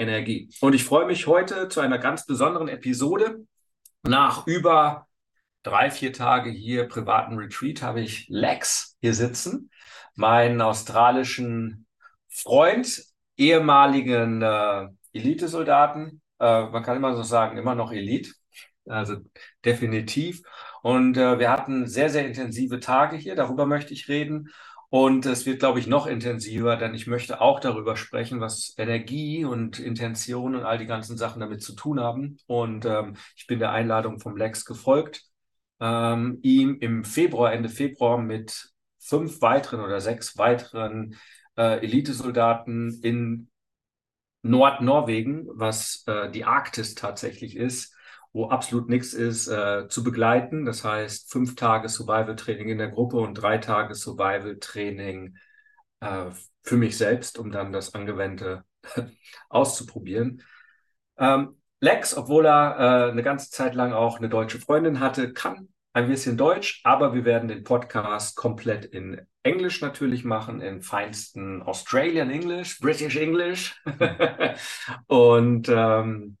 Energie. Und ich freue mich heute zu einer ganz besonderen Episode. Nach über drei, vier Tage hier privaten Retreat habe ich Lex hier sitzen, meinen australischen Freund, ehemaligen äh, Elitesoldaten. Äh, man kann immer so sagen, immer noch Elite. Also definitiv. Und äh, wir hatten sehr, sehr intensive Tage hier. Darüber möchte ich reden. Und es wird, glaube ich, noch intensiver, denn ich möchte auch darüber sprechen, was Energie und Intention und all die ganzen Sachen damit zu tun haben. Und ähm, ich bin der Einladung vom Lex gefolgt, ähm, ihm im Februar, Ende Februar mit fünf weiteren oder sechs weiteren äh, Elitesoldaten in Nordnorwegen, was äh, die Arktis tatsächlich ist, wo absolut nichts ist, äh, zu begleiten. Das heißt, fünf Tage Survival-Training in der Gruppe und drei Tage Survival-Training äh, für mich selbst, um dann das Angewandte auszuprobieren. Ähm, Lex, obwohl er äh, eine ganze Zeit lang auch eine deutsche Freundin hatte, kann ein bisschen Deutsch, aber wir werden den Podcast komplett in Englisch natürlich machen, in feinsten Australian English, British English. und ähm,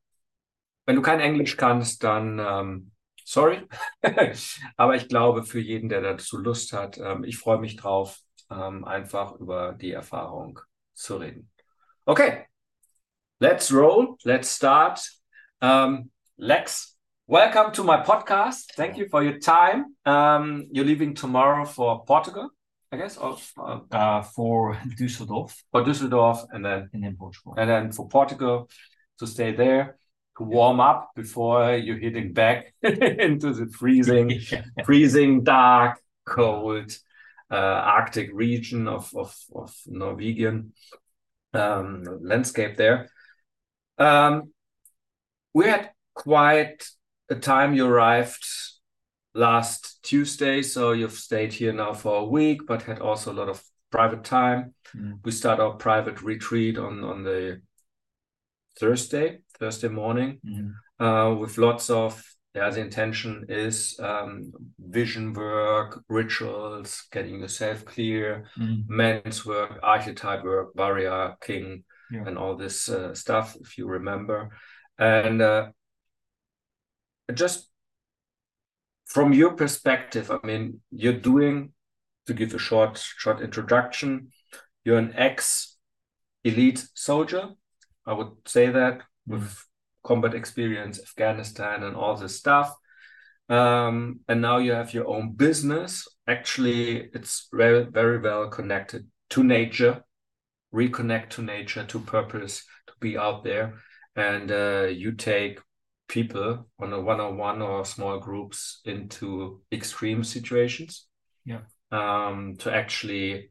wenn du kein Englisch kannst, dann ähm, sorry. Aber ich glaube, für jeden, der dazu Lust hat, ähm, ich freue mich drauf, ähm, einfach über die Erfahrung zu reden. Okay, let's roll, let's start. Um, Lex, welcome to my podcast. Thank you for your time. Um, you're leaving tomorrow for Portugal, I guess, or uh, uh, for Düsseldorf. For Düsseldorf, and then and then Portugal, and then for Portugal to stay there warm up before you're hitting back into the freezing, yeah. freezing, dark, cold uh, Arctic region of of, of Norwegian um, landscape there. Um, we had quite a time. You arrived last Tuesday, so you've stayed here now for a week, but had also a lot of private time. Mm. We start our private retreat on on the Thursday, Thursday morning, mm-hmm. uh, with lots of yeah, the intention is um, vision work, rituals, getting yourself clear, mm-hmm. men's work, archetype work, warrior, king, yeah. and all this uh, stuff, if you remember. And uh, just from your perspective, I mean, you're doing, to give a short, short introduction, you're an ex elite soldier I would say that mm. With combat experience, Afghanistan, and all this stuff. Um, and now you have your own business. Actually, it's very, very well connected to nature, reconnect to nature, to purpose, to be out there. And uh, you take people on a one-on-one or small groups into extreme situations. Yeah. Um, to actually,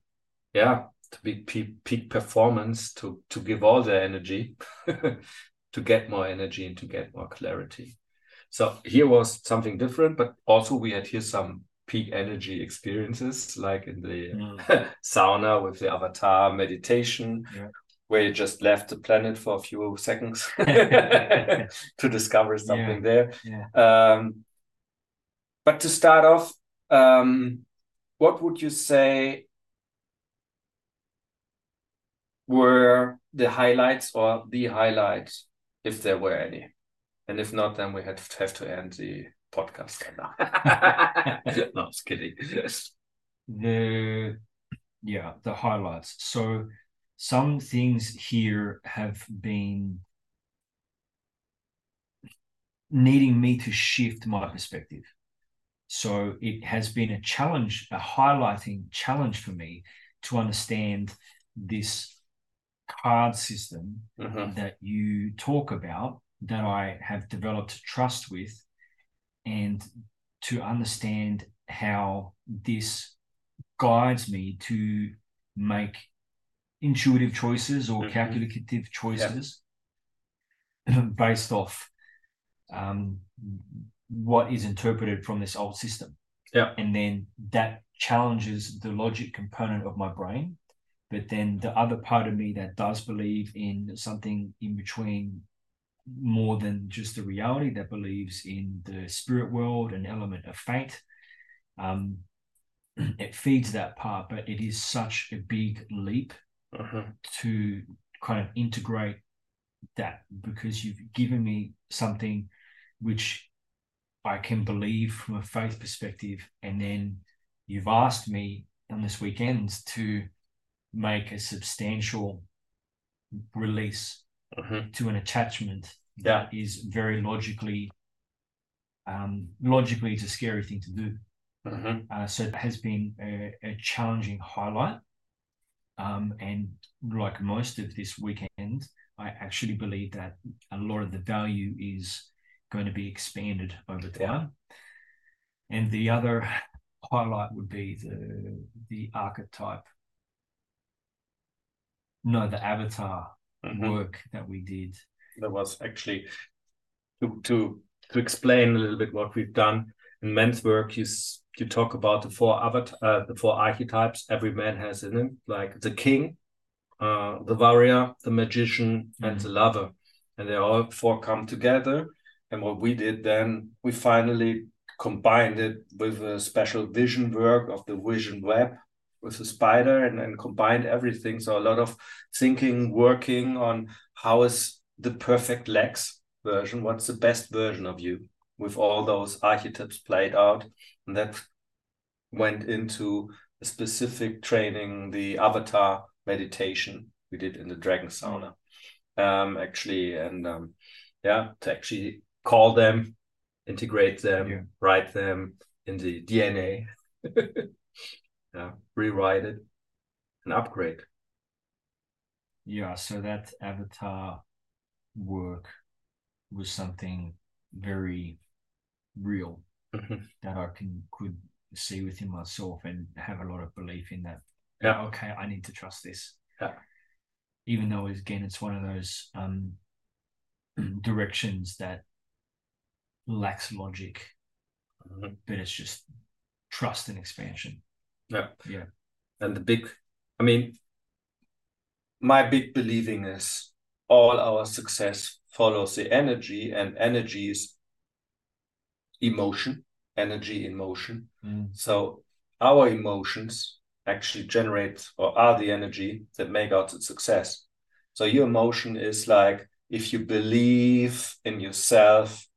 yeah, to be peak, peak performance to to give all their energy to get more energy and to get more clarity so here was something different but also we had here some peak energy experiences like in the mm. sauna with the avatar meditation yeah. where you just left the planet for a few seconds to discover something yeah. there um, but to start off um, what would you say were the highlights or the highlights, if there were any? And if not, then we had to have to end the podcast now. no, was kidding. The yeah, the highlights. So some things here have been needing me to shift my perspective. So it has been a challenge, a highlighting challenge for me to understand this card system mm-hmm. that you talk about that I have developed trust with and to understand how this guides me to make intuitive choices or mm-hmm. calculative choices yeah. based off um, what is interpreted from this old system. Yeah. And then that challenges the logic component of my brain but then the other part of me that does believe in something in between more than just the reality that believes in the spirit world an element of fate um, it feeds that part but it is such a big leap uh-huh. to kind of integrate that because you've given me something which I can believe from a faith perspective, and then you've asked me on this weekend to make a substantial release Mhm. to an attachment Yeah. that is very logically um, logically it's a scary thing to do Mhm. uh, so it has been a, a challenging highlight um, and like most of this weekend i actually believe that a lot of the value is going to be expanded over time and the other highlight would be the the archetype no the avatar Mhm. work that we did That was actually to to to explain a little bit what we've done in men's work. You you talk about the four avatar, uh, the four archetypes every man has in him, like the king, uh, the warrior, the magician, and Mhm. the lover, and they all four come together. And what we did then, we finally combined it with a special vision work of the vision web with the spider and, and combined everything. So a lot of thinking, working on how is the perfect Lex version, what's the best version of you with all those archetypes played out. And that went into a specific training, the avatar meditation we did in the dragon sauna. Um, actually, and um, yeah, to actually call them, integrate them, Yeah. write them in the DNA, yeah, rewrite it, and upgrade. yeah so that avatar work was something very real Mhm. that i can could see within myself and have a lot of belief in that Yeah. okay i need to trust this Yeah. even though again it's one of those um directions that lacks logic Mhm. but it's just trust and expansion Yeah. Yeah. And the big, I mean, my big believing is all our success follows the energy, and energy is emotion, energy in motion. Mm. So our emotions actually generate or are the energy that make out the success. So your emotion is like if you believe in yourself,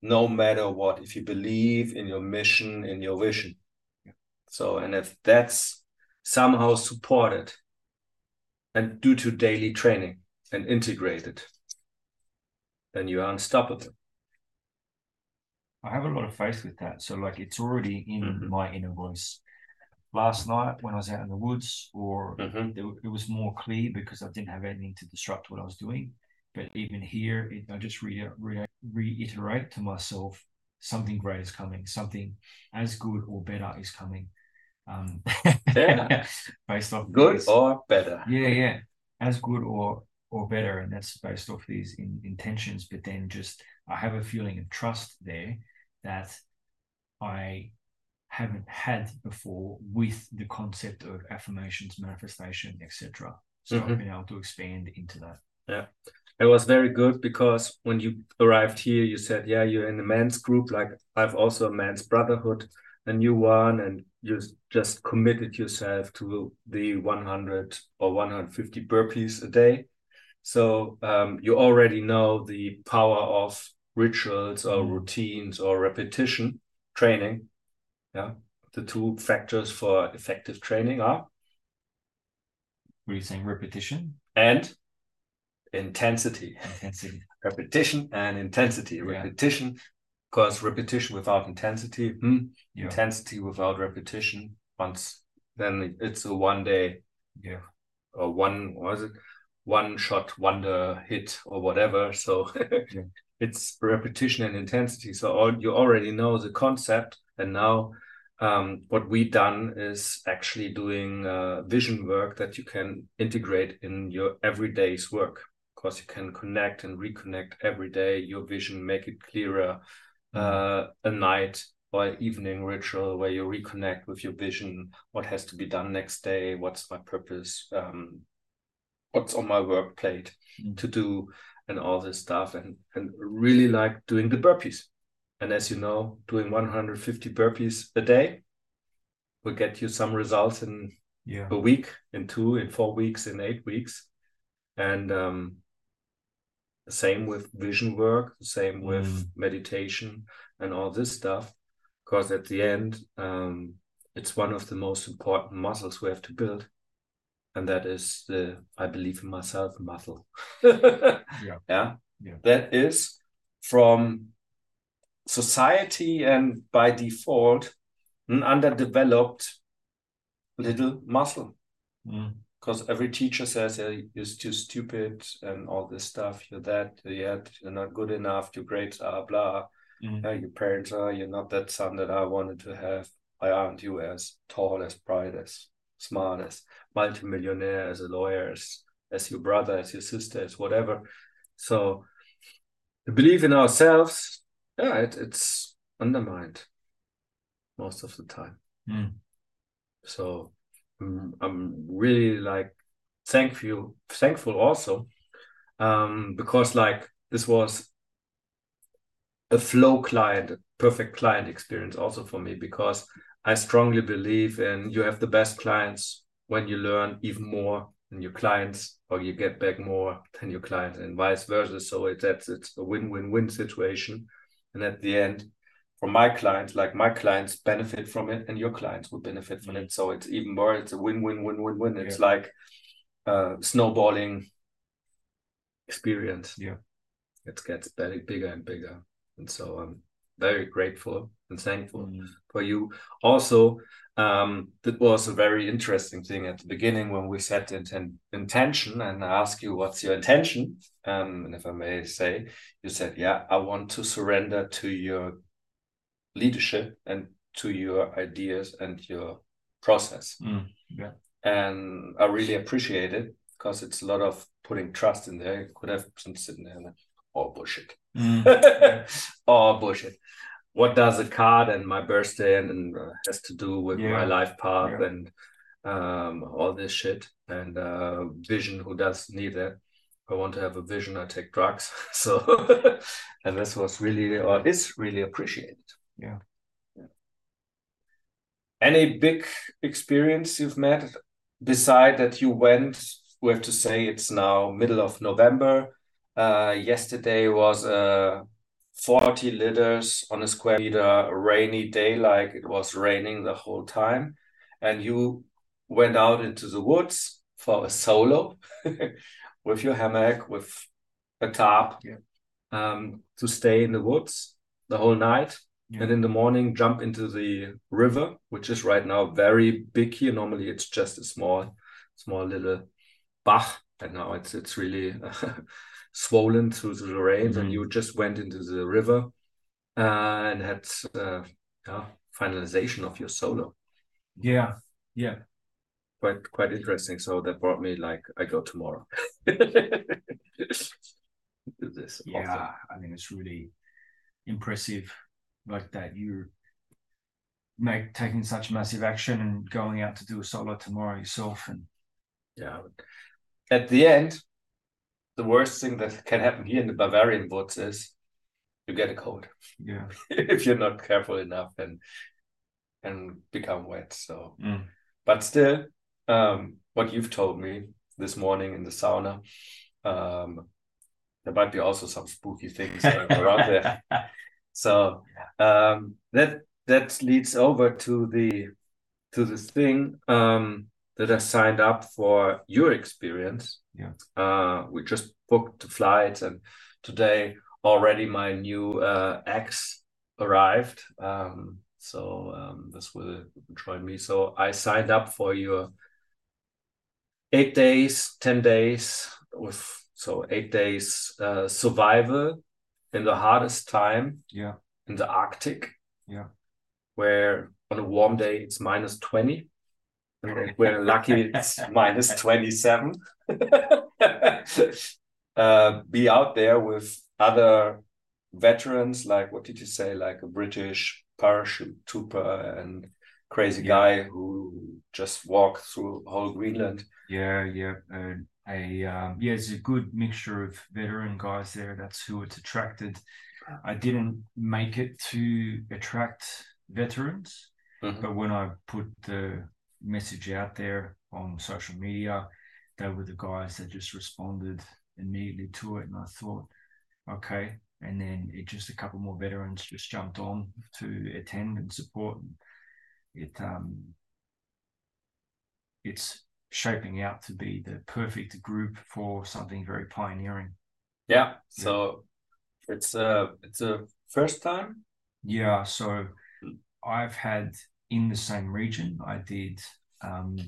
no matter what, if you believe in your mission, in your vision. So, and if that's somehow supported and due to daily training and integrated, then you are unstoppable. I have a lot of faith with that. So like it's already in Mhm. my inner voice. Last night when I was out in the woods, or Mhm. it, it was more clear because I didn't have anything to disrupt what I was doing. But even here, it, I just re, re, reiterate to myself something great is coming, something as good or better is coming. Um, Yeah. based off Good these- or better. yeah, yeah, as good or or better, and that's based off these in, intentions. But then just I have a feeling of trust there that I haven't had before with the concept of affirmations, manifestation, etc. So Mhm. I've been able to expand into that. Yeah. It was very good because when you arrived here, you said, Yeah, you're in a men's group. Like I've also a men's brotherhood, a new one, and you just committed yourself to the 100 or 150 burpees a day. So um, you already know the power of rituals or routines or repetition training. Yeah. The two factors for effective training are What are you saying? Repetition, and intensity. intensity. repetition and intensity. Repetition, because repetition without intensity, hmm, Yeah, intensity without repetition. Once then it's a one day yeah, or one what was it one shot wonder hit or whatever. So Yeah. it's repetition and intensity. So all, you already know the concept, and now. Um, what we done is actually doing uh, vision work that you can integrate in your everyday's work because you can connect and reconnect every day your vision, make it clearer. Uh, a night or evening ritual where you reconnect with your vision, what has to be done next day, what's my purpose, um, what's on my work plate Mm. to do, and all this stuff, and and really like doing the burpees. And as you know, doing 150 burpees a day will get you some results in yeah. a week, in two, in four weeks, in eight weeks. And um, same with vision work, same with Mm. meditation and all this stuff. Because at the end, um, it's one of the most important muscles we have to build. And that is the I believe in myself muscle. Yeah. Yeah. Yeah. That is from society and by default an underdeveloped little muscle Mm. Because every teacher says you're too stupid and all this stuff. You're that, yet you're not good enough. Your grades are blah. Mm. Yeah, your parents are. You're not that son that I wanted to have. Why aren't you as tall, as bright, as smart, as multimillionaire, as a lawyer, as as your brother, as your sister, as whatever? So the belief in ourselves, yeah, it, it's undermined most of the time. Mm. So I'm really like thankful, thankful also, um, because like this was a flow client, perfect client experience also for me because I strongly believe in you have the best clients when you learn even more than your clients or you get back more than your clients and vice versa. So it, that's it's a win-win-win situation. And at the end, for my clients, like my clients benefit from it and your clients will benefit from it. So it's even more, it's a win-win-win-win-win. It's Yeah. like uh snowballing experience. Yeah. It gets better, bigger and bigger. And so I'm very grateful and thankful Mm. for you. Also, um, that was a very interesting thing at the beginning when we set the inten- intention and I asked you, what's your intention? Um, and if I may say, you said, yeah, I want to surrender to your leadership and to your ideas and your process. Mm. Yeah. And I really appreciate it because it's a lot of putting trust in there. You could have been sitting there and, oh, bullshit. Mm. oh bullshit what does a card and my birthday and, and uh, has to do with Yeah. my life path Yeah. and um all this shit and uh vision who does need it i want to have a vision i take drugs so and this was really or is really appreciated Yeah. Yeah. any big experience you've met beside that you went we have to say it's now middle of november uh, yesterday was uh, 40 liters on a square meter, rainy day, like it was raining the whole time. And you went out into the woods for a solo with your hammock, with a tarp Yeah. um, to stay in the woods the whole night. Yeah. And in the morning, jump into the river, which is right now very big here. Normally, it's just a small, small little bach, and now it's it's really swollen through the rains. And Mhm. you just went into the river uh, and had uh, yeah, finalization of your solo. Yeah. Yeah. Quite quite interesting. So that brought me like I go tomorrow. This. Yeah. I mean, it's really impressive like that you're make taking such massive action and going out to do a solo tomorrow yourself and Yeah. At the end, the worst thing that can happen here in the Bavarian woods is you get a cold yeah. if you're not careful enough and and become wet. So, Mm. but still, um, what you've told me this morning in the sauna, um, there might be also some spooky things around there. So um, that that leads over to the to the thing um, that I signed up for your experience. Yeah. Uh, we just booked the flights, and today already my new uh, ex arrived. Um, so um, this will join me. So I signed up for your eight days, ten days with so eight days uh, survival in the hardest time Yeah. in the Arctic. Yeah. Where on a warm day it's minus 20. And we're lucky it's minus 27. uh, be out there with other veterans, like what did you say, like a British parachute trooper and crazy Yeah. guy who just walked through whole Greenland. Yeah, yeah. Uh, a um, yeah, it's a good mixture of veteran guys there. That's who it's attracted. I didn't make it to attract veterans, Mhm. but when I put the message out there on social media, they were the guys that just responded immediately to it, and I thought, okay. And then it just a couple more veterans just jumped on to attend and support. It um it's shaping out to be the perfect group for something very pioneering. Yeah. So yeah. it's a it's a first time. Yeah. So I've had in the same region. I did um, a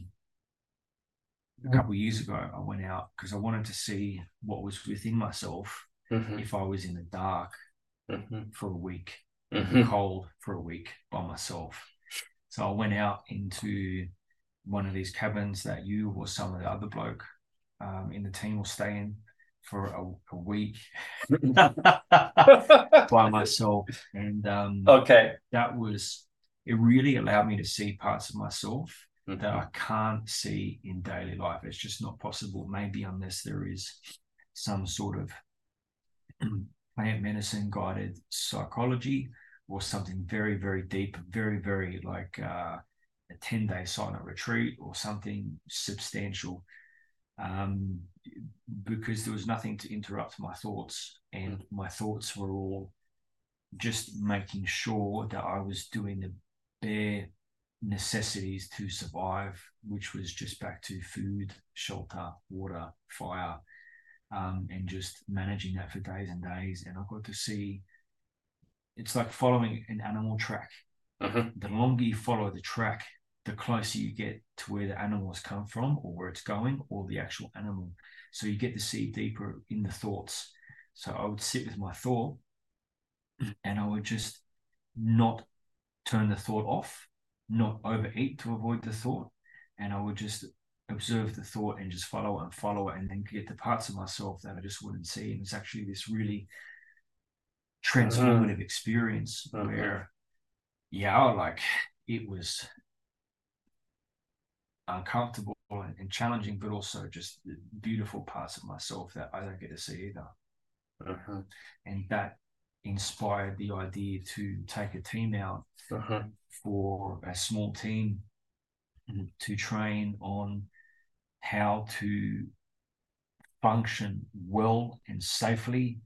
mm-hmm. couple years ago. I went out because I wanted to see what was within myself mm-hmm. if I was in the dark mm-hmm. for a week, mm-hmm. cold for a week by myself. So I went out into one of these cabins that you or some of the other bloke um, in the team will stay in for a, a week by myself. And um, okay, that was it. Really allowed me to see parts of myself mm-hmm. that I can't see in daily life. It's just not possible. Maybe unless there is some sort of plant medicine guided psychology or something very very deep, very very like. Uh, a 10 day silent retreat or something substantial um, because there was nothing to interrupt my thoughts. And my thoughts were all just making sure that I was doing the bare necessities to survive, which was just back to food, shelter, water, fire, um, and just managing that for days and days. And I got to see it's like following an animal track. Uh-huh. The longer you follow the track, the closer you get to where the animal has come from or where it's going or the actual animal. So you get to see deeper in the thoughts. So I would sit with my thought and I would just not turn the thought off, not overeat to avoid the thought. And I would just observe the thought and just follow it and follow it and then get the parts of myself that I just wouldn't see. And it's actually this really transformative mm-hmm. experience mm-hmm. where, yeah, like it was uncomfortable and challenging, but also just beautiful parts of myself that I don't get to see either. Uh-huh. And that inspired the idea to take a team out uh-huh. for a small team to train on how to function well and safely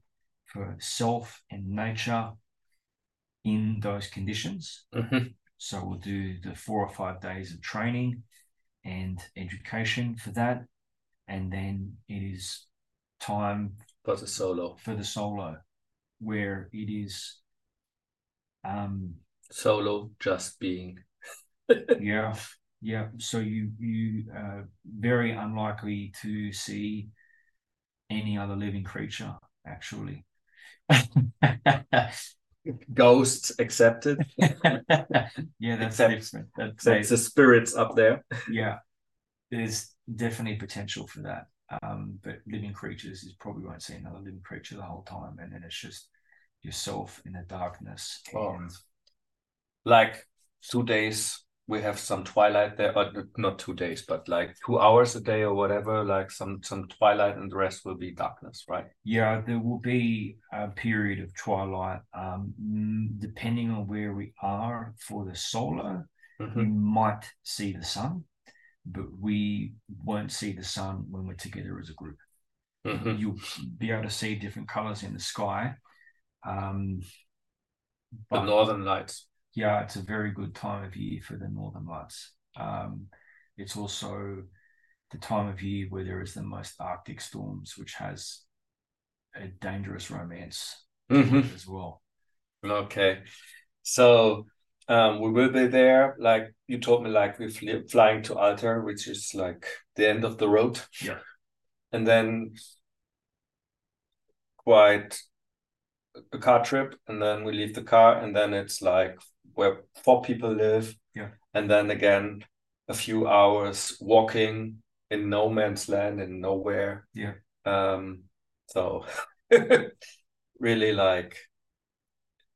for self and nature in those conditions. Uh-huh. So we'll do the four or five days of training and education for that. And then it is time for the solo. For the solo, where it is um solo just being. yeah. Yeah. So you you uh very unlikely to see any other living creature actually. ghosts accepted. yeah, that's different. That's, that's the spirits up there. Yeah, there's definitely potential for that. Um, but living creatures is probably won't see another living creature the whole time, and then it's just yourself in the darkness. Oh. And... Like two days we have some twilight there, or not two days, but like two hours a day or whatever, like some some twilight, and the rest will be darkness, right? Yeah, there will be a period of twilight, um, depending on where we are for the solar. Mm-hmm. We might see the sun, but we won't see the sun when we're together as a group. Mm-hmm. You'll be able to see different colors in the sky. Um, the northern lights yeah, it's a very good time of year for the Northern Lights. Um, it's also the time of year where there is the most Arctic storms, which has a dangerous romance mm-hmm. as well. Okay, so um, we will be there. Like you told me, like we're flying to Alta, which is like the end of the road. Yeah, and then quite a car trip, and then we leave the car, and then it's like where four people live. Yeah. And then again, a few hours walking in no man's land in nowhere. Yeah. Um, so really like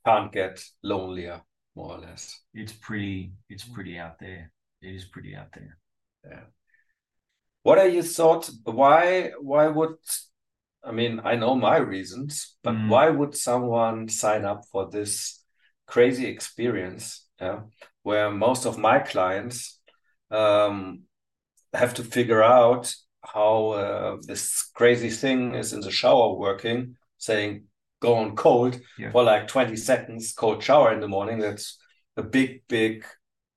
can't get lonelier, more or less. It's pretty it's pretty out there. It is pretty out there. Yeah. What are your thoughts? Why why would I mean I know my reasons, but mm. why would someone sign up for this crazy experience yeah, where most of my clients um, have to figure out how uh, this crazy thing is in the shower working, saying, go on cold Yeah. for like 20 seconds, cold shower in the morning. That's a big, big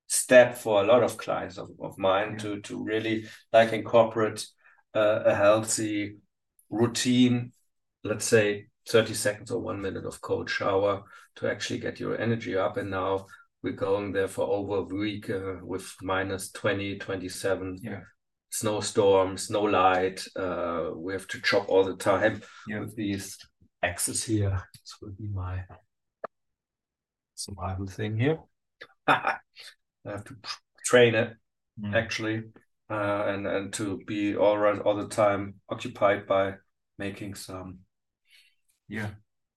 step for a lot of clients of, of mine Yeah. to to really like incorporate uh, a healthy routine, let's say 30 seconds or one minute of cold shower to actually get your energy up. And now we're going there for over a week uh, with minus 20, 27 Yeah. snowstorms, no light. Uh, we have to chop all the time Yeah. with these axes here. This will be my survival thing here. I have to train it Mm. actually, uh, and and to be all right all the time occupied by making some Yeah.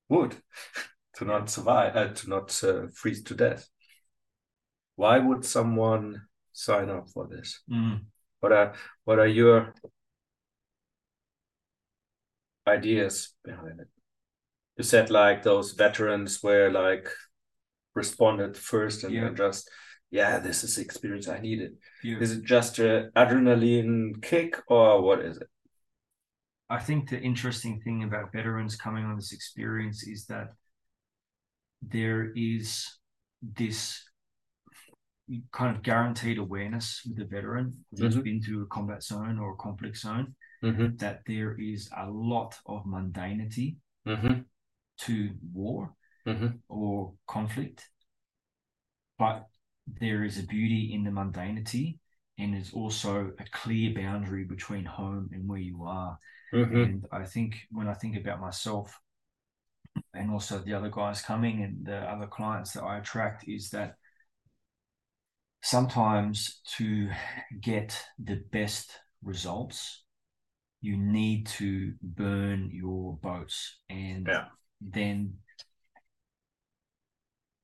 wood to not survive, uh, to not uh, freeze to death. Why would someone sign up for this? Mm. What are what are your ideas behind it? You said like those veterans were like responded first and, Yeah. just yeah, this is the experience I needed. Yeah. Is it just a adrenaline kick or what is it? I think the interesting thing about veterans coming on this experience is that there is this kind of guaranteed awareness with the veteran who's Mhm. been through a combat zone or a conflict zone Mm-hmm. that there is a lot of mundanity Mm-hmm. to war Mm-hmm. or conflict, but there is a beauty in the mundanity and there's also a clear boundary between home and where you are. Mm-hmm. And I think when I think about myself and also the other guys coming and the other clients that I attract, is that sometimes to get the best results, you need to burn your boats. And Yeah. then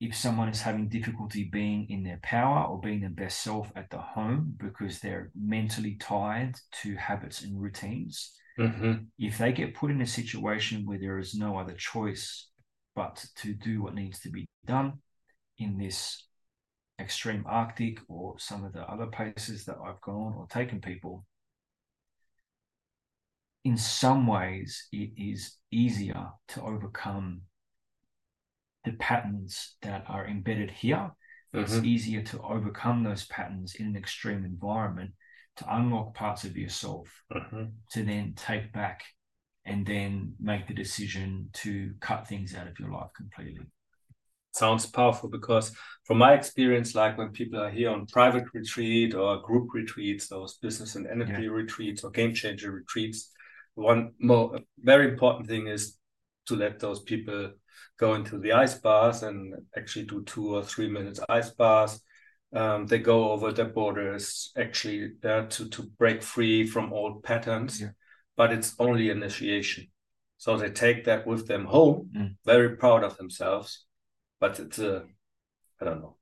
if someone is having difficulty being in their power or being their best self at the home because they're mentally tied to habits and routines, Mm-hmm. if they get put in a situation where there is no other choice but to do what needs to be done in this extreme Arctic or some of the other places that I've gone or taken people, in some ways it is easier to overcome the patterns that are embedded here. It's Mm-hmm. easier to overcome those patterns in an extreme environment to unlock parts of yourself Mm-hmm. to then take back and then make the decision to cut things out of your life completely. Sounds powerful because from my experience, like when people are here on private retreat or group retreats, those business and energy retreats or game changer retreats, one more very important thing is to let those people go into the ice baths and actually do two or three minutes ice baths. Um, they go over their borders actually uh, to to break free from old patterns, Yeah. but it's only initiation. So they take that with them home, Mm. very proud of themselves, but it's a I don't know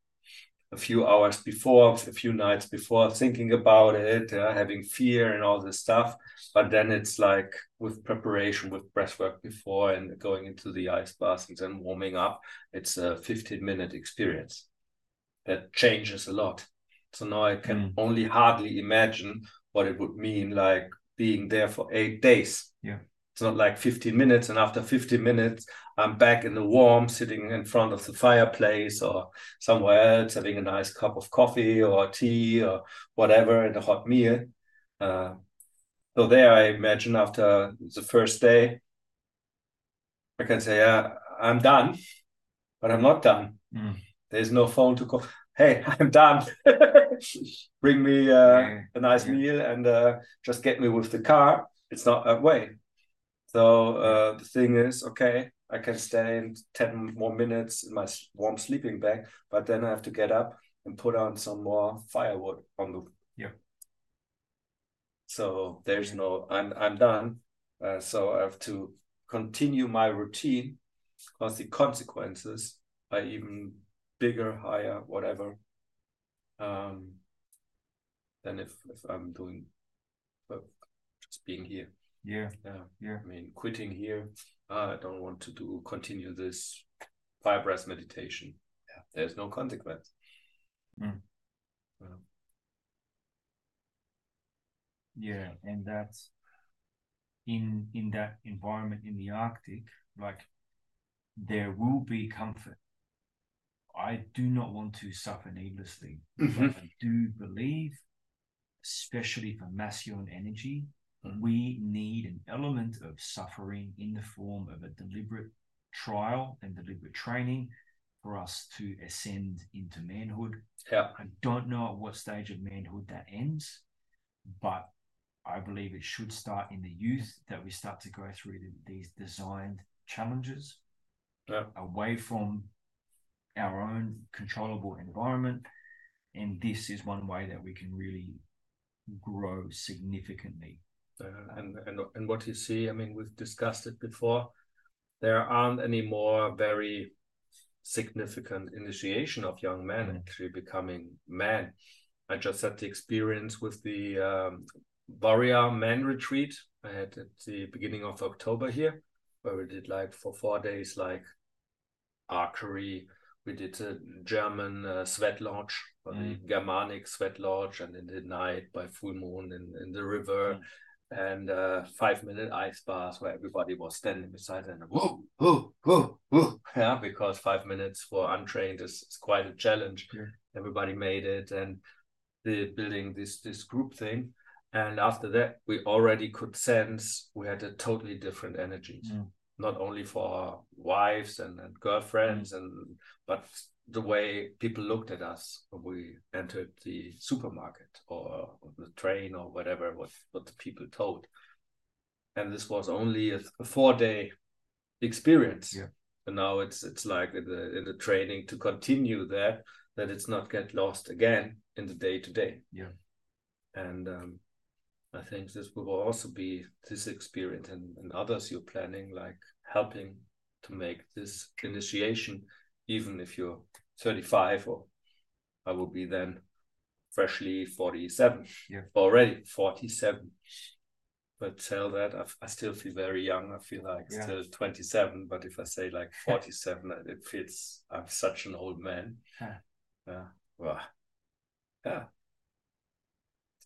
a few hours before, a few nights before, thinking about it, uh, having fear and all this stuff. But then it's like with preparation, with breathwork before, and going into the ice bath and then warming up. It's a 15 minute experience that changes a lot. So now I can Mm. only hardly imagine what it would mean like being there for eight days. Yeah. It's not like 15 minutes, and after 15 minutes, I'm back in the warm, sitting in front of the fireplace or somewhere else, having a nice cup of coffee or tea or whatever, and a hot meal. Uh, so there, I imagine after the first day, I can say, "Yeah, I'm done," but I'm not done. Mm. There's no phone to call. Hey, I'm done. Bring me uh, a nice meal and uh, just get me with the car. It's not that way. So uh, the thing is, okay, I can stay in 10 more minutes in my warm sleeping bag, but then I have to get up and put on some more firewood on the. Yeah. So there's no, I'm I'm done. Uh, so I have to continue my routine because the consequences are even bigger, higher, whatever. Um, than if if I'm doing, uh, just being here. Yeah, Yeah. Yeah. I mean, quitting here, ah, I don't want to do continue this fire breath meditation. Yeah. There's no consequence. Mm. Yeah. yeah, and that's in in that environment in the Arctic, like there will be comfort. I do not want to suffer needlessly. Mhm. But I do believe, especially for masculine energy, Mhm. we need an element of suffering in the form of a deliberate trial and deliberate training for us to ascend into manhood. Yeah. I don't know at what stage of manhood that ends, but I believe it should start in the youth that we start to go through the, these designed challenges Yeah. away from our own controllable environment. And this is one way that we can really grow significantly. Uh, and, and and what you see, I mean, we've discussed it before. There aren't any more very significant initiation of young men Mm. actually becoming men. I just had the experience with the um, Warrior Men Retreat I had at the beginning of October here, where we did like for four days, like archery. We did a German uh, sweat lodge, or the Germanic sweat lodge, and in the night by full moon in, in the river, and uh, five minute ice baths where everybody was standing beside and whoa, whoa, whoa, whoa. Yeah, because five minutes for untrained is, is quite a challenge. Yeah. Everybody made it, and the building this this group thing. And after that, we already could sense we had a totally different energies Mm. Not only for our wives and, and girlfriends and but the way people looked at us when we entered the supermarket or the train or whatever what, what the people told and this was only a, a four day experience Yeah. and now it's it's like in the in the training to continue that that it's not get lost again in the day to day Yeah. and um I think this will also be this experience and, and others you're planning, like helping to make this initiation, even if you're 35 or I will be then freshly 47, Yeah. already 47. But tell that I, I still feel very young. I feel like Yeah. still 27. But if I say like 47, it fits. I'm such an old man. Huh. Yeah. Well, yeah.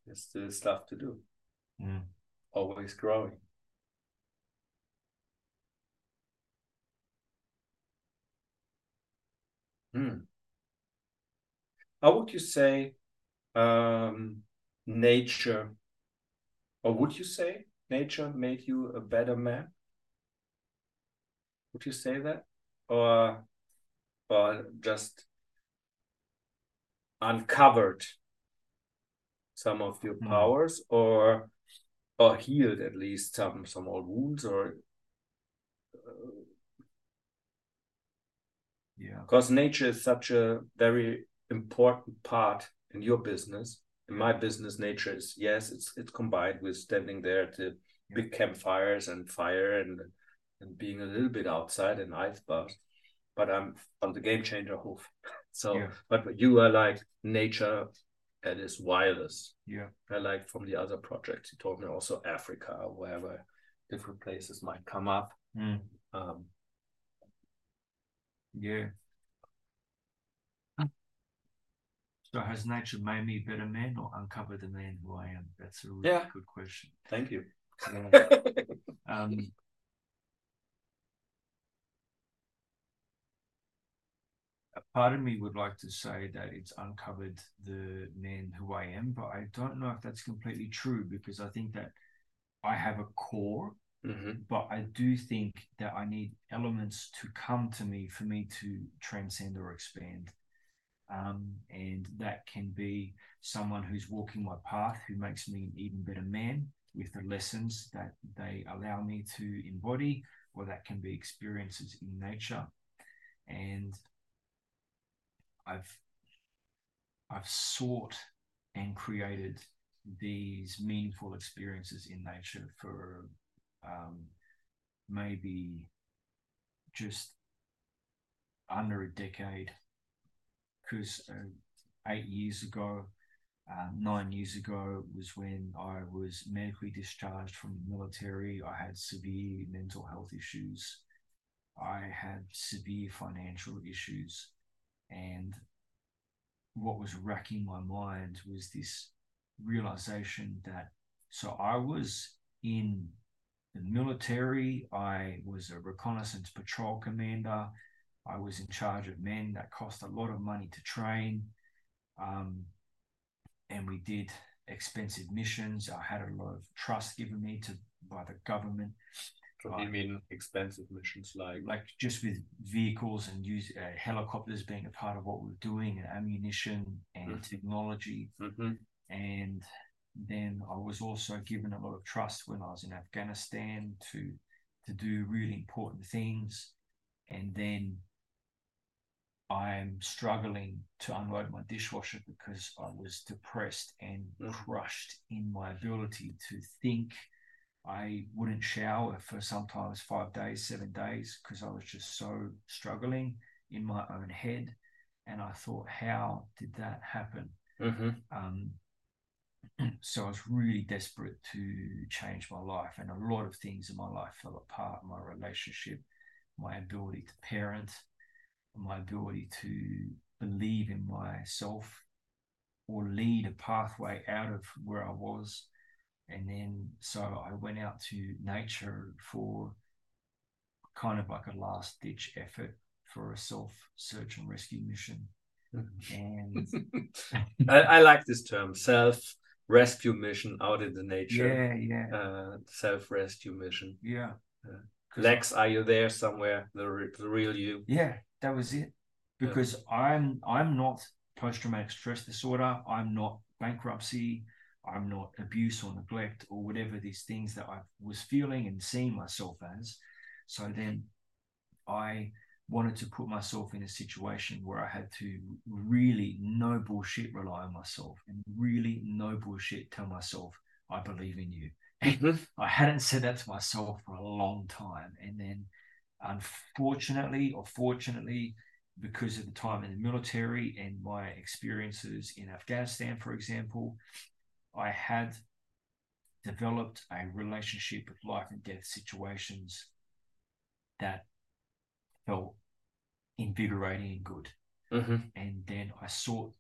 There's still stuff to do Mm. always growing. Hmm. How would you say um, nature, or would you say nature made you a better man? Would you say that, or or just uncovered some of your Hmm. powers, or or healed at least some some old wounds or Yeah. because nature is such a very important part in your business in my business nature is yes it's it's combined with standing there at the big campfires and fire and and being a little bit outside and ice baths but i'm on the game changer Hof so Yeah. but you are like nature at its wildest Yeah. I like from the other projects. You told me also Africa, or wherever different places might come up. Mm. Um, Yeah. So has nature made me a better man or uncovered the man who I am? That's a really Yeah. good question. thank you. Yeah. Um, a part of me would like to say that it's uncovered the man who I am, but I don't know if that's completely true because I think that I have a core, Mhm. but I do think that I need elements to come to me for me to transcend or expand. Um, and that can be someone who's walking my path who makes me an even better man with the lessons that they allow me to embody, or that can be experiences in nature. And I've I've sought and created these meaningful experiences in nature for um, maybe just under a decade because uh, eight years ago, uh, nine years ago was when I was medically discharged from the military. I had severe mental health issues. I had severe financial issues. And what was racking my mind was this realization that so I was in the military. I was a reconnaissance patrol commander. I was in charge of men that cost a lot of money to train. Um, and we did expensive missions. I had a lot of trust given me to by the government. What do you mean expensive missions like? Like just with vehicles and use uh, helicopters being a part of what we are doing, and ammunition and mm-hmm. technology. Mm-hmm. And then I was also given a lot of trust when I was in Afghanistan to to do really important things. And then I'm struggling to unload my dishwasher because I was depressed and mm-hmm. crushed in my ability to think. I wouldn't shower for sometimes five days, seven days because I was just so struggling in my own head. And I thought, how did that happen? Mm-hmm. Um, so I was really desperate to change my life, and a lot of things in my life fell apart. My relationship, my ability to parent, my ability to believe in myself or lead a pathway out of where I was. And then so I went out to nature for kind of like a last ditch effort for a self search and rescue mission. Mm-hmm. And I, I, like this term self rescue mission out in the nature. Yeah, yeah. Uh, self rescue mission. Yeah. Uh, Lex, are you there somewhere? The, the real you? Yeah, that was it because yeah. i'm i'm not post-traumatic stress disorder i'm not bankruptcy i'm not abuse or neglect or whatever these things that i was feeling and seeing myself as so then i wanted to put myself in a situation where i had to really no bullshit rely on myself and really no bullshit tell myself i believe in you mm-hmm. i hadn't said that to myself for a long time and then unfortunately or fortunately, because of the time in the military and my experiences in Afghanistan, for example, I had developed a relationship with life and death situations that felt invigorating and good. Mm-hmm. And then I sought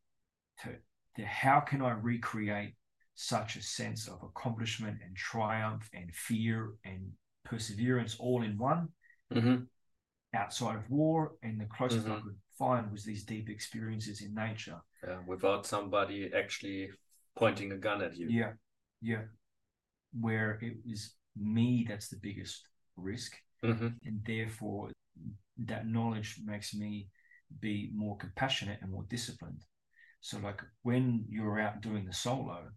to, to how can I recreate such a sense of accomplishment and triumph and fear and perseverance all in one mm-hmm. outside of war, and the closest mm-hmm. I could find was these deep experiences in nature. Yeah, without somebody actually pointing a gun at you. Yeah, yeah. Where it was me that's the biggest risk, mm-hmm. and therefore that knowledge makes me be more compassionate and more disciplined. So, like when you're out doing the solo,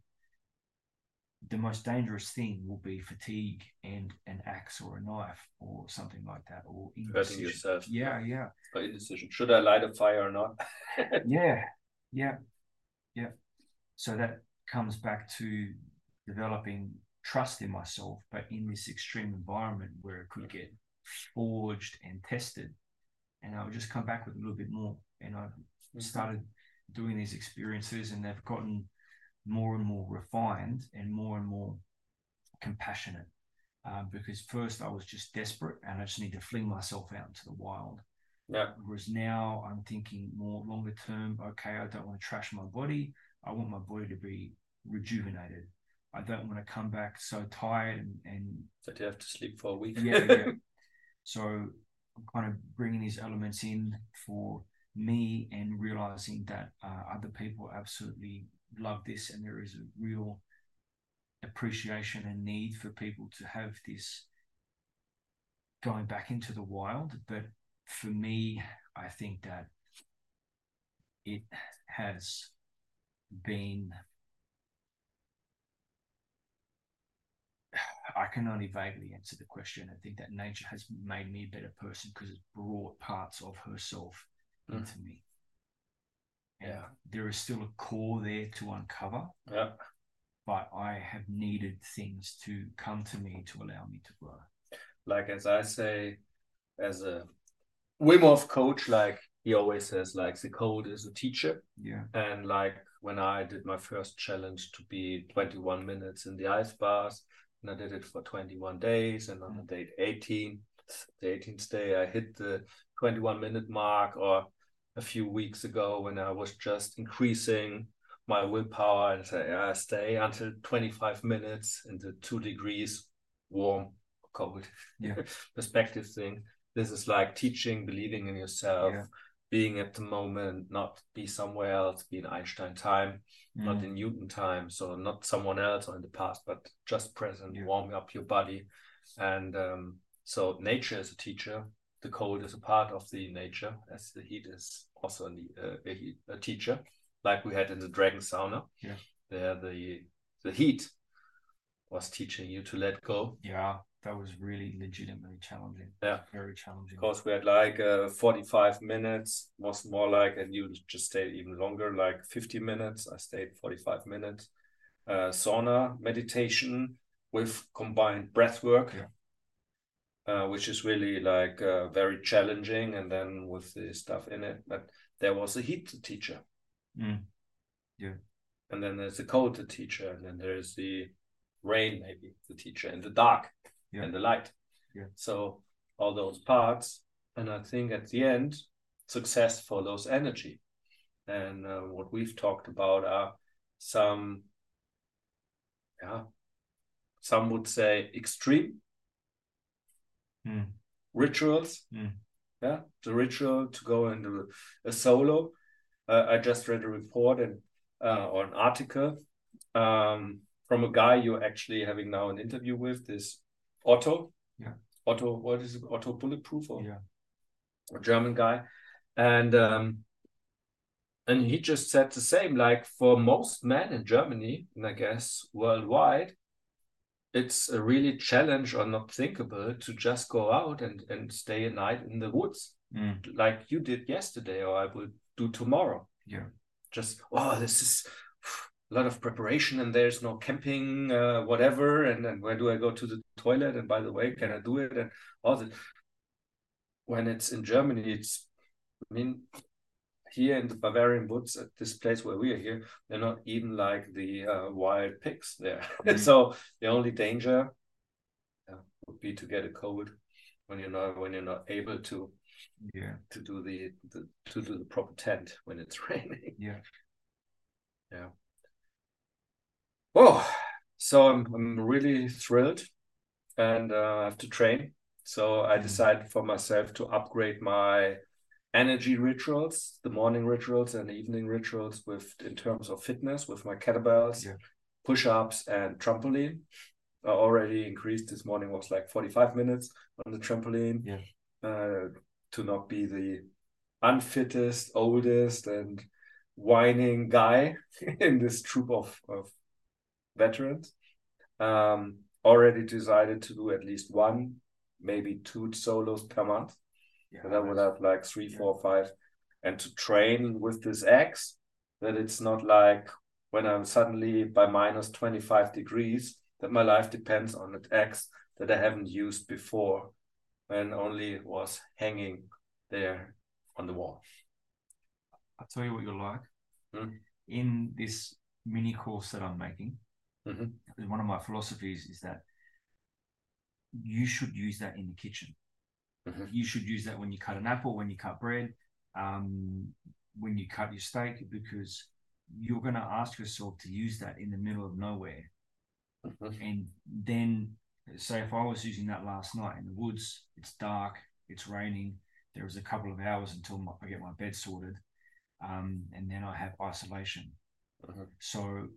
the most dangerous thing will be fatigue and an axe or a knife or something like that, or hurting yourself. Yeah, yeah. Or indecision. Should I light a fire or not? yeah, yeah, yeah. So that comes back to developing trust in myself, but in this extreme environment where it could mm-hmm. get forged and tested. And I would just come back with a little bit more. And I mm-hmm. started doing these experiences, and they've gotten more and more refined and more and more compassionate. Uh, because first I was just desperate and I just need to fling myself out into the wild. Yeah. Whereas now I'm thinking more longer term. Okay, I don't want to trash my body. I want my body to be rejuvenated. I don't want to come back so tired and, and that you have to sleep for a week. yeah, yeah. So I'm kind of bringing these elements in for me and realizing that uh, other people absolutely love this and there is a real appreciation and need for people to have this going back into the wild. But for me, I think that it has been I can only vaguely answer the question. I think that nature has made me a better person because it's brought parts of herself mm. into me yeah, there is still a core there to uncover. Yeah. But I have needed things to come to me to allow me to grow. Like as I say, as a Wim Hof coach, like he always says, like the code is a teacher. Yeah. And like when I did my first challenge to be 21 minutes in the ice bath, and I did it for 21 days, and on the day 18, the 18th day, I hit the 21 minute mark, or a few weeks ago when I was just increasing my willpower and say, I stay until 25 minutes in the two degrees warm cold. Yeah. Perspective thing. This is like teaching, believing in yourself, Yeah. Being at the moment, not be somewhere else, be in Einstein time, not Mm. in Newton time. So not someone else or in the past, but just present, Yeah. warming up your body. And um, so nature is a teacher. The cold is a part of the nature, as the heat is also a, ne- uh, a, heat- a teacher, like we had in the dragon sauna. Yeah. There, the the heat was teaching you to let go. Yeah, that was really legitimately challenging. Yeah. Very challenging. Of course, we had like uh, 45 minutes, was more like, and you just stayed even longer, like 50 minutes. I stayed 45 minutes. Uh, sauna meditation with combined breath work, Yeah. uh, which is really like uh, very challenging. And then with the stuff in it, but there was a heat teacher. Mm. And then there's the cold the teacher, and then there's the rain, maybe the teacher, in the dark Yeah. and the light. Yeah. So all those parts, and I think at the end, success follows energy. And uh, what we've talked about are some, yeah, some would say extreme Mm. rituals. Mm. Yeah, the ritual to go into a solo. Uh, I just read a report and uh, or an article um, from a guy you're actually having now an interview with. This Otto. Yeah. Otto, what is it? Otto Bulletproof or Yeah. a German guy, and um, and he just said the same. Like for most men in Germany, and I guess worldwide, it's a really challenge or not thinkable to just go out and and stay a night in the woods Mm. like you did yesterday, or I will do tomorrow. Yeah. Just oh, this is a lot of preparation, and there's no camping, uh, whatever. And then where do I go to the toilet? And by the way, can I do it? And all the when it's in Germany, it's I mean here in the Bavarian woods at this place where we are here, they're not even like the uh, wild pigs there. Mhm. so the only danger uh, would be to get a cold when you're not when you're not able to Yeah. to do the, the to do the proper tent when it's raining. Yeah. Yeah. Oh, so I'm I'm really thrilled, and uh, I have to train. So I Mm. decided for myself to upgrade my energy rituals, the morning rituals and the evening rituals with in terms of fitness with my kettlebells, Yeah. push-ups and trampoline. I already increased this morning was like 45 minutes on the trampoline. Yeah. Uh, to not be the unfittest, oldest, and whining guy in this troop of, of veterans. Um, already decided to do at least one, maybe two solos per month. Yeah. And I would have like three, Yeah. four, five, and to train with this X, that it's not like when I'm suddenly by minus 25 degrees, that my life depends on an X that I haven't used before and only was hanging there on the wall. I'll tell you what you're like. Mm. In this mini course that I'm making, Mhm. one of my philosophies is that you should use that in the kitchen. Mhm. You should use that when you cut an apple, when you cut bread, um, when you cut your steak, because you're going to ask yourself to use that in the middle of nowhere. Mhm. And then, say, if I was using that last night in the woods, it's dark, it's raining, there was a couple of hours until my, I get my bed sorted, um, and then I have isolation. Mhm. So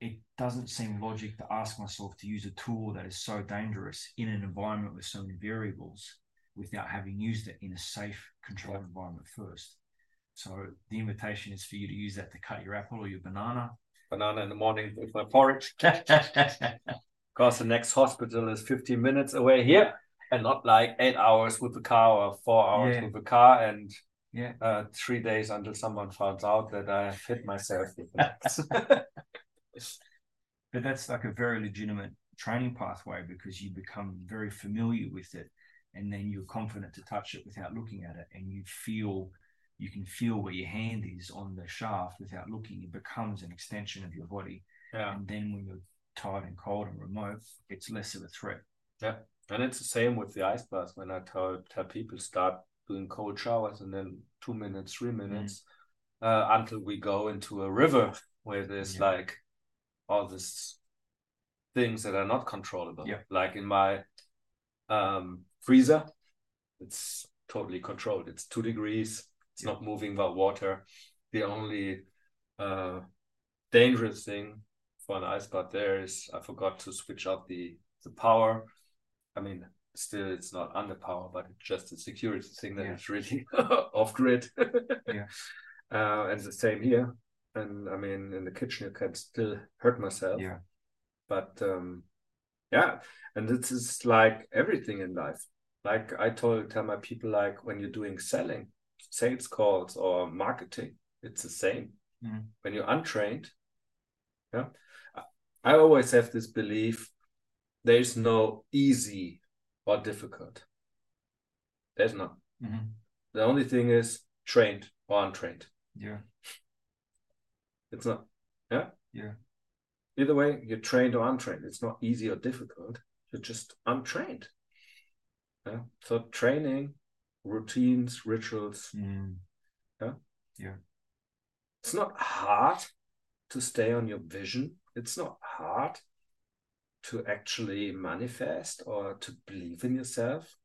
it doesn't seem logic to ask myself to use a tool that is so dangerous in an environment with so many variables without having used it in a safe, controlled environment first. So the invitation is for you to use that to cut your apple or your banana. Banana in the morning with my porridge. Because the next hospital is 15 minutes away here and not like eight hours with the car or four hours Yeah. with the car and Yeah. uh, three days until someone finds out that I hit myself with the axe. But that's like a very legitimate training pathway because you become very familiar with it and then you're confident to touch it without looking at it and you feel you can feel where your hand is on the shaft without looking it becomes an extension of your body yeah. and then when you're tired and cold and remote it's less of a threat yeah And it's the same with the ice baths. When I tell, tell people start doing cold showers and then two minutes, three minutes, uh, until we go into a river where there's Yeah. like all these things that are not controllable. Yeah. Like in my um, freezer, it's totally controlled. It's two degrees. It's Yeah. not moving by water. The only uh, dangerous thing for an ice bath there is I forgot to switch off the the power. I mean, still it's not under power, but it's just a security thing that Yeah. it's really off grid. Yeah. Uh, and the same here. And I mean, in the kitchen, you can still hurt myself Yeah. but um yeah and this is like everything in life like i told tell my people like when you're doing selling sales calls or marketing it's the same Mhm. when you're untrained yeah I- always have this belief there's no easy or difficult there's not Mhm. the only thing is trained or untrained Yeah. It's not yeah Yeah. Either way, you're trained or untrained. It's not easy or difficult. You're just untrained. Yeah. So training, routines, rituals. Mm. Yeah. Yeah. It's not hard to stay on your vision. It's not hard to actually manifest or to believe in yourself.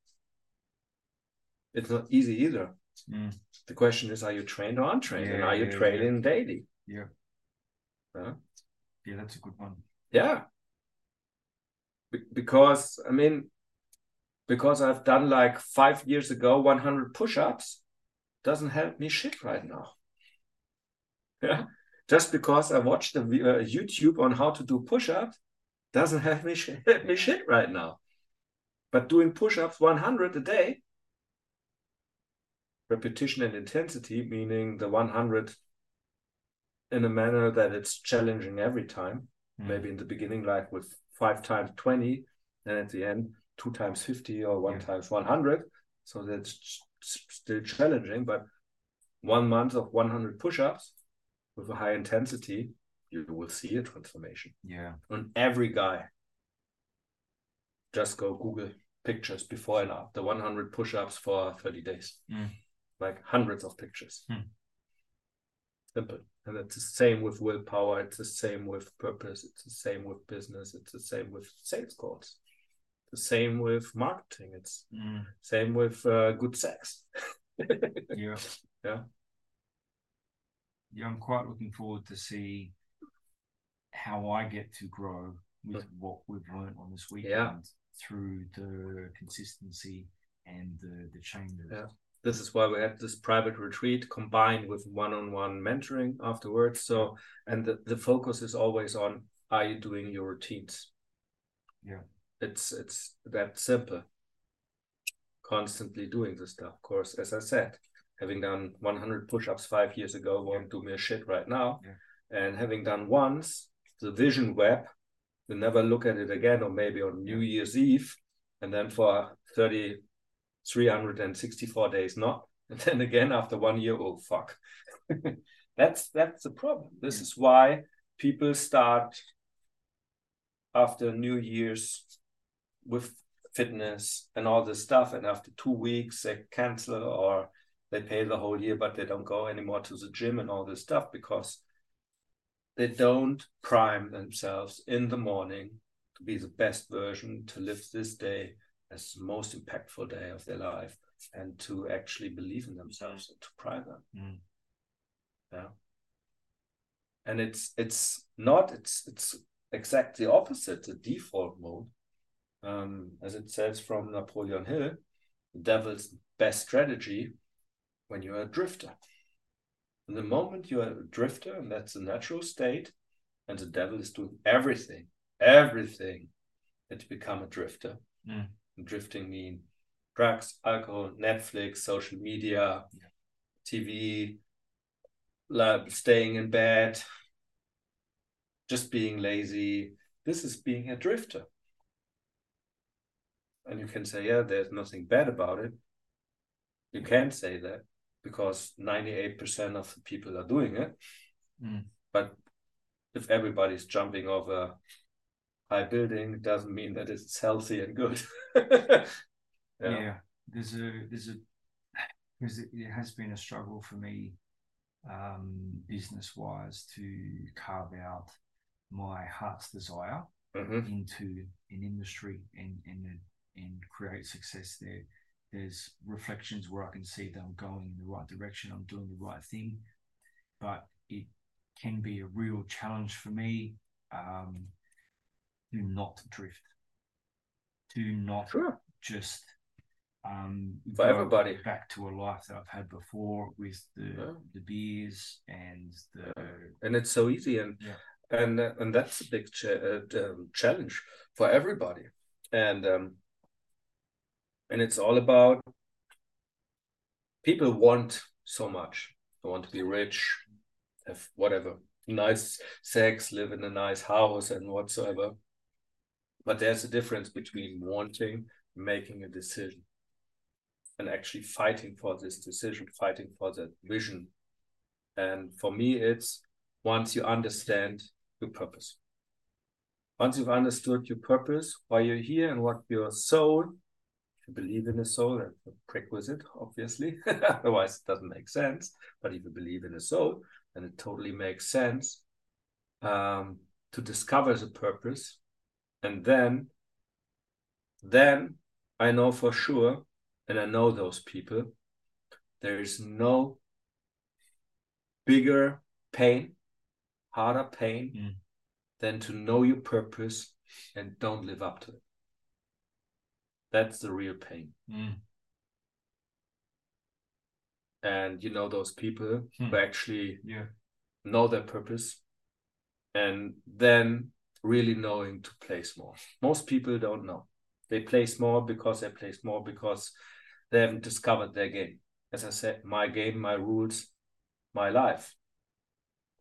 It's not easy either. Mm. The question is, are you trained or untrained? and are you yeah, yeah. training daily? Yeah. Yeah. Yeah, that's a good one. Yeah. Be- because I mean, because I've done like five years ago 100 push-ups doesn't help me shit right now. Yeah. Just because I watched a uh, YouTube on how to do push-ups doesn't help me sh- help me shit right now. But doing push-ups 100 a day, repetition and intensity, meaning the 100 in a manner that it's challenging every time Mm. maybe in the beginning like with five times 20 and at the end two times 50 or one Yeah. times 100 so that's still challenging but one month of 100 push-ups with a high intensity you will see a transformation Yeah. on every guy just go google pictures before and after 100 push-ups for 30 days Mm. like hundreds of pictures Hmm. Simple and it's the same with willpower it's the same with purpose it's the same with business it's the same with sales calls the same with marketing it's Mm. same with uh, good sex Yeah. Yeah. Yeah, I'm quite looking forward to see how I get to grow with what we've learned on this weekend Yeah. through the consistency and the the changes. Yeah. This is why we had this private retreat combined with one-on-one mentoring afterwards. So and the, the focus is always on are you doing your routines? Yeah. it's it's that simple. Constantly doing this stuff. Of course as i said having done 100 push-ups five years ago won't do me a shit right now. Yeah. and having done once the vision web will never look at it again or maybe on new year's eve and then for 30 364 days not and then again after one year oh fuck. That's that's the problem. This is why people start after new year's with fitness and all this stuff and after two weeks they cancel or they pay the whole year but they don't go anymore to the gym and all this stuff because they don't prime themselves in the morning to be the best version to live this day as most impactful day of their life and to actually believe in themselves and to prime them Mm. yeah and it's it's not it's it's exactly opposite the default mode um as it says from napoleon hill the devil's best strategy when you're a drifter and the moment you're a drifter and that's a natural state and the devil is doing everything everything that you become a drifter Mm. Drifting mean drugs alcohol netflix social media tv like staying in bed just being lazy. This is being a drifter. And you can say yeah there's nothing bad about it. You can't say that because 98% of the people are doing it. Mm. but if everybody's jumping a high building doesn't mean that it's healthy and good Yeah. Yeah. There's a there's a because it, has been a struggle for me um business wise to carve out my heart's desire Mhm. into an industry and and and create success there. There's reflections where I can see that I'm going in the right direction, I'm doing the right thing, but it can be a real challenge for me um, to not drift, Do not Sure. just um, For everybody. back to a life that I've had before with the Yeah. the beers and the and it's so easy and Yeah. and and that's a big cha- uh, um, challenge for everybody and um and it's all about people want so much they want to be rich have whatever nice sex live in a nice house and whatsoever but there's a difference between wanting making a decision and actually fighting for this decision fighting for that vision and for me it's once you understand your purpose. Once you've understood your purpose, why you're here, and what your soul, if you believe in a soul, that's a prerequisite, obviously. Otherwise, it doesn't make sense. But if you believe in a soul, then it totally makes sense um, to discover the purpose. And then, then I know for sure, and I know those people, there is no bigger pain harder pain Mm. than to know your purpose and don't live up to it. That's the real pain. Mm, And you know those people Hmm. who actually yeah know their purpose and then really knowing to play small. Most people don't know. They play small because they play small because they haven't discovered their game. As I said, my game, my rules, my life.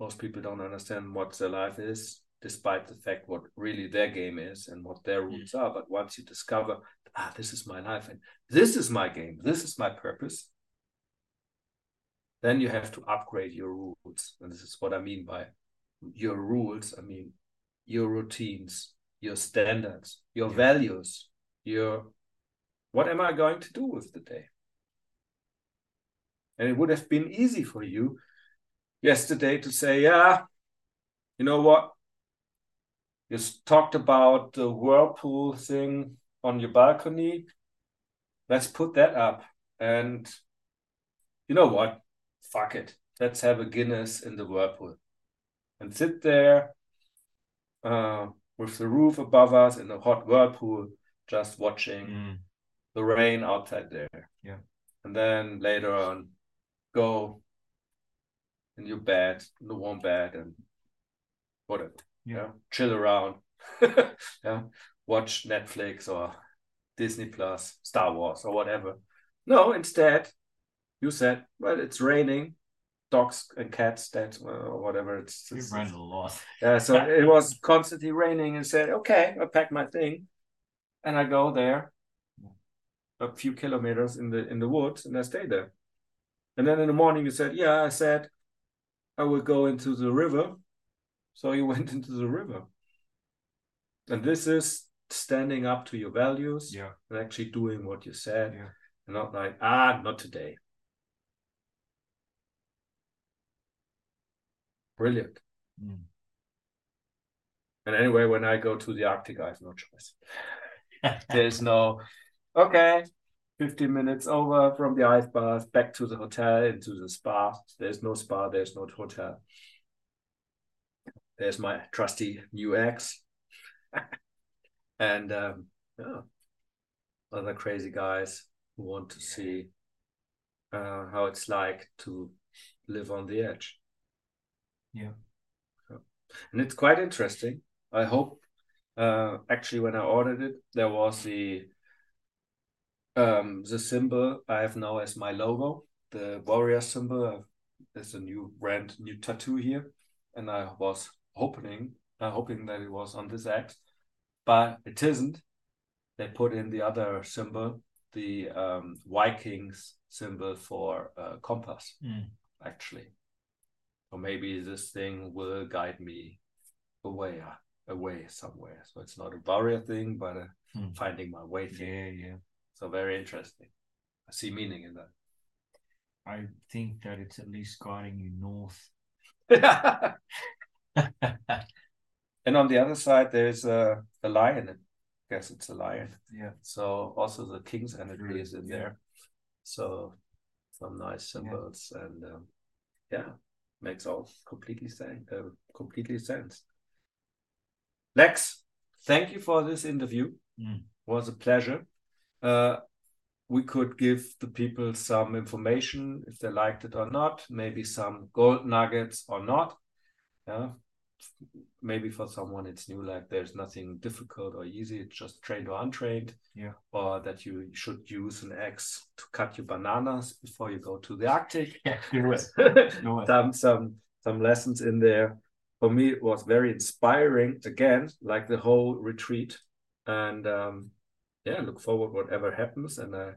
Most people don't understand what their life is, despite the fact what really their game is and what their rules are. But once you discover, ah, this is my life and this is my game, this is my purpose, then you have to upgrade your rules. And this is what I mean by your rules. I mean your routines, your standards, your values, your what am I going to do with the day? And it would have been easy for you yesterday to say, yeah, you know what? You talked about the whirlpool thing on your balcony. Let's put that up. And you know what? Fuck it. Let's have a Guinness in the whirlpool and sit there uh, with the roof above us in a hot whirlpool, just watching Mm, the rain outside there. Yeah. And then later on, go in your bed, in the warm bed, and whatever. Yeah. Chill around. yeah. Watch Netflix or Disney Plus, Star Wars, or whatever. No, instead, you said, well, it's raining. Dogs and cats, that or whatever. It's, it's ran a lot yeah, so it was constantly raining and said, okay, I pack my thing and I go there a few kilometers in the in the woods and I stay there. And then in the morning you said, yeah, I said I will go into the river. So you went into the river. And this is standing up to your values yeah and actually doing what you said. Yeah. And not like, ah, not today. Brilliant. Mm. And anyway, when I go to the Arctic, I have no choice. There's no, okay, 15 minutes over from the ice bath, back to the hotel, into the spa. There's no spa, there's no hotel. There's my trusty new ex. and um, yeah, other crazy guys who want to see uh, how it's like to live on the edge. Yeah. And it's quite interesting. I hope uh, actually when I ordered it, there was the um, the symbol I have now as my logo, the warrior symbol. There's a new brand, new tattoo here, and I was hoping, uh, hoping that it was on this axe, but it isn't. They put in the other symbol, the um, Vikings symbol for uh, compass, Mm. actually. Or maybe this thing will guide me away, away somewhere. So it's not a barrier thing, but a Hmm. finding my way thing. yeah yeah So very interesting. I see meaning in that. I think that it's at least guiding you north. And on the other side, there's a, a lion. I guess it's a lion. Yeah. So also the king's energy is in Yeah. there. So some nice symbols and um, yeah, makes all completely sense. Uh, completely sense. Lex, thank you for this interview. Mm. Was a pleasure. Uh, we could give the people some information if they liked it or not, maybe some gold nuggets or not. Yeah. Maybe for someone it's new, like there's nothing difficult or easy, it's just trained or untrained. Yeah. Or that you should use an axe to cut your bananas before you go to the Arctic. Yeah. Do it. some some some lessons in there. For me, it was very inspiring again, like the whole retreat. And um, yeah, look forward whatever happens. And I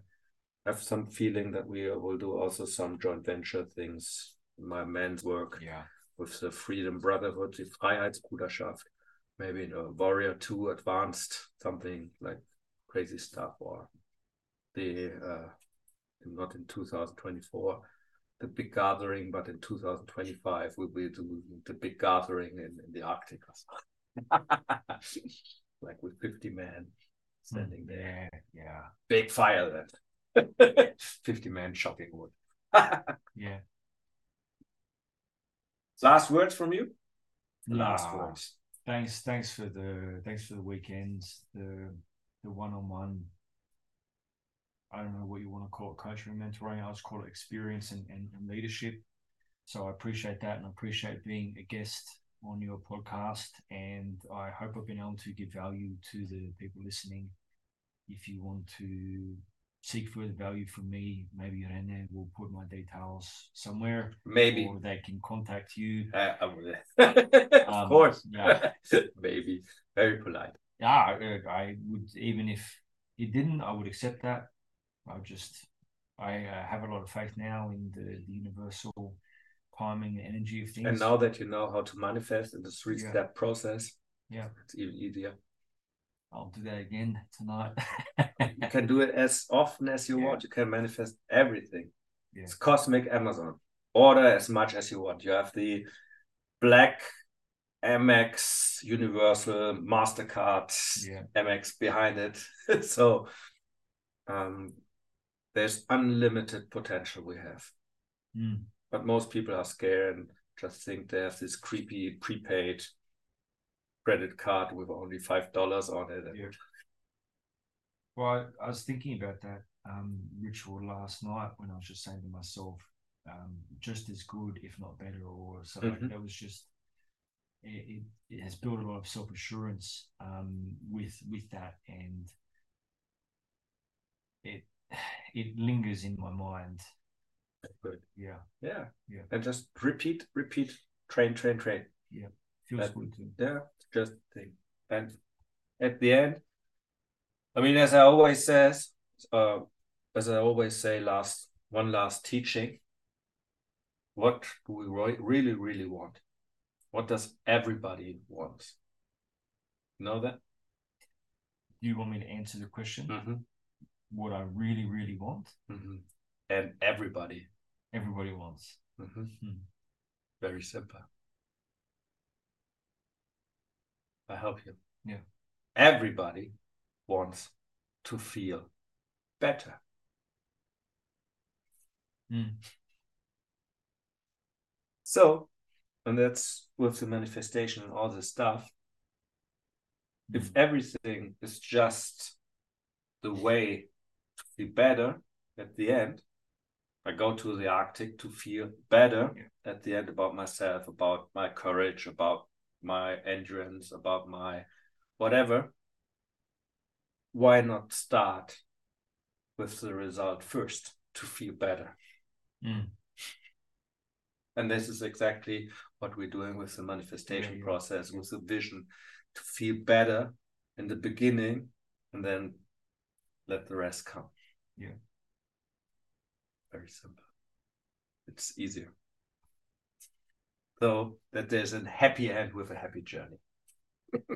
have some feeling that we will do also some joint venture things. My man's work Yeah. With the Freedom Brotherhood, the Freiheitsbruderschaft, maybe the Warrior 2 Advanced, something like crazy stuff, or the uh, not in 2024, the big gathering, but in 2025 we'll be doing the big gathering in, in the Arctic or something. like with 50 men standing there. Yeah. Yeah. Big fire then. 50 men chopping wood. Yeah. Last words from you? Last Nah. words. Thanks. Thanks for the thanks for the weekends. The the one on one. I don't know what you want to call it, coaching and mentoring. I'll just call it experience and, and, and leadership. So I appreciate that and I appreciate being a guest on your podcast. And I hope I've been able to give value to the people listening. If you want to seek further value from me, maybe Rene will put my details somewhere Maybe. or they can contact you. Uh, will- of Um, course. yeah. Maybe. Very polite. yeah, I, I would even if it didn't, I would accept that. I just I uh, have a lot of faith now in the, the universal timing and energy of things. And now that you know how to manifest in the three Yeah. step process, Yeah. it's even easier. I'll do that again tonight. You can do it as often as you Yeah. want. You can manifest everything. Yeah. It's cosmic Amazon. Order as much as you want. You have the black Amex Universal MasterCard yeah, Amex behind it. so um, there's unlimited potential we have. Mm. But most people are scared and just think they have this creepy prepaid credit card with only five dollars on it. Yeah. Well, I, was thinking about that um, ritual last night when I was just saying to myself, um, just as good, if not better, or so. like, Mhm. that was just it, it, has built a lot of self assurance um, with with that, and it it lingers in my mind. Good. Yeah, Yeah. Yeah. And just repeat, repeat, train, train, train. feels That- good too. Yeah. Just think. And at the end, I mean, as I always says, uh, as I always say, last one last teaching. What do we really, really want? What does everybody want? Know that? Do you want me to answer the question? Mm-hmm. What I really, really want, Mm-hmm. And everybody. everybody wants. Mm-hmm. Hmm. Very simple. I help you. Yeah. Everybody wants to feel better. Mm. So, and that's with the manifestation and all this stuff. If everything is just the way to feel better at the end, I go to the Arctic to feel better Yeah. at the end about myself, about my courage, about my endurance, about my whatever. Why not start with the result first to feel better? Mm. And this is exactly what we're doing with the manifestation Yeah, yeah, process, with the vision to feel better in the beginning and then let the rest come. Yeah. Very simple. It's easier. So that there's a happy end with a happy journey.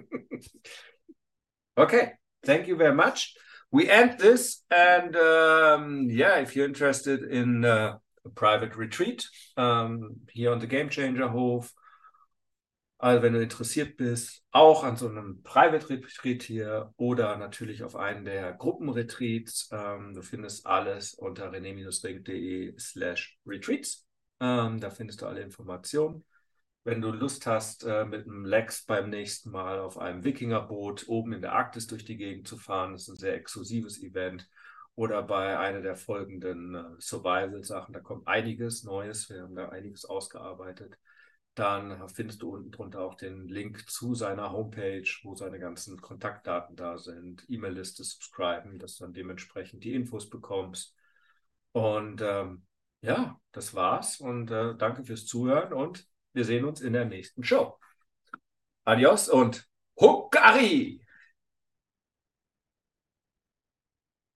okay. Thank you very much. We end this. And um, yeah, if you're interested in uh, a private retreat um, here on the Game Changer Hof, Also wenn du interessiert bist, auch an so einem Private Retreat hier oder natürlich auf einen der Gruppenretreats, ähm, du findest alles unter rené-ring.de slash retreats. Ähm, da findest du alle Informationen. Wenn du Lust hast, äh, mit einem Lex beim nächsten Mal auf einem Wikingerboot oben in der Arktis durch die Gegend zu fahren, das ist ein sehr exklusives Event. Oder bei einer der folgenden äh, Survival-Sachen, da kommt einiges Neues, wir haben da einiges ausgearbeitet dann findest du unten drunter auch den Link zu seiner Homepage, wo seine ganzen Kontaktdaten da sind, E-Mail-Liste subscriben, dass du dann dementsprechend die Infos bekommst. Und ähm, ja, das war's und äh, danke fürs Zuhören und wir sehen uns in der nächsten Show. Adios und Hukari!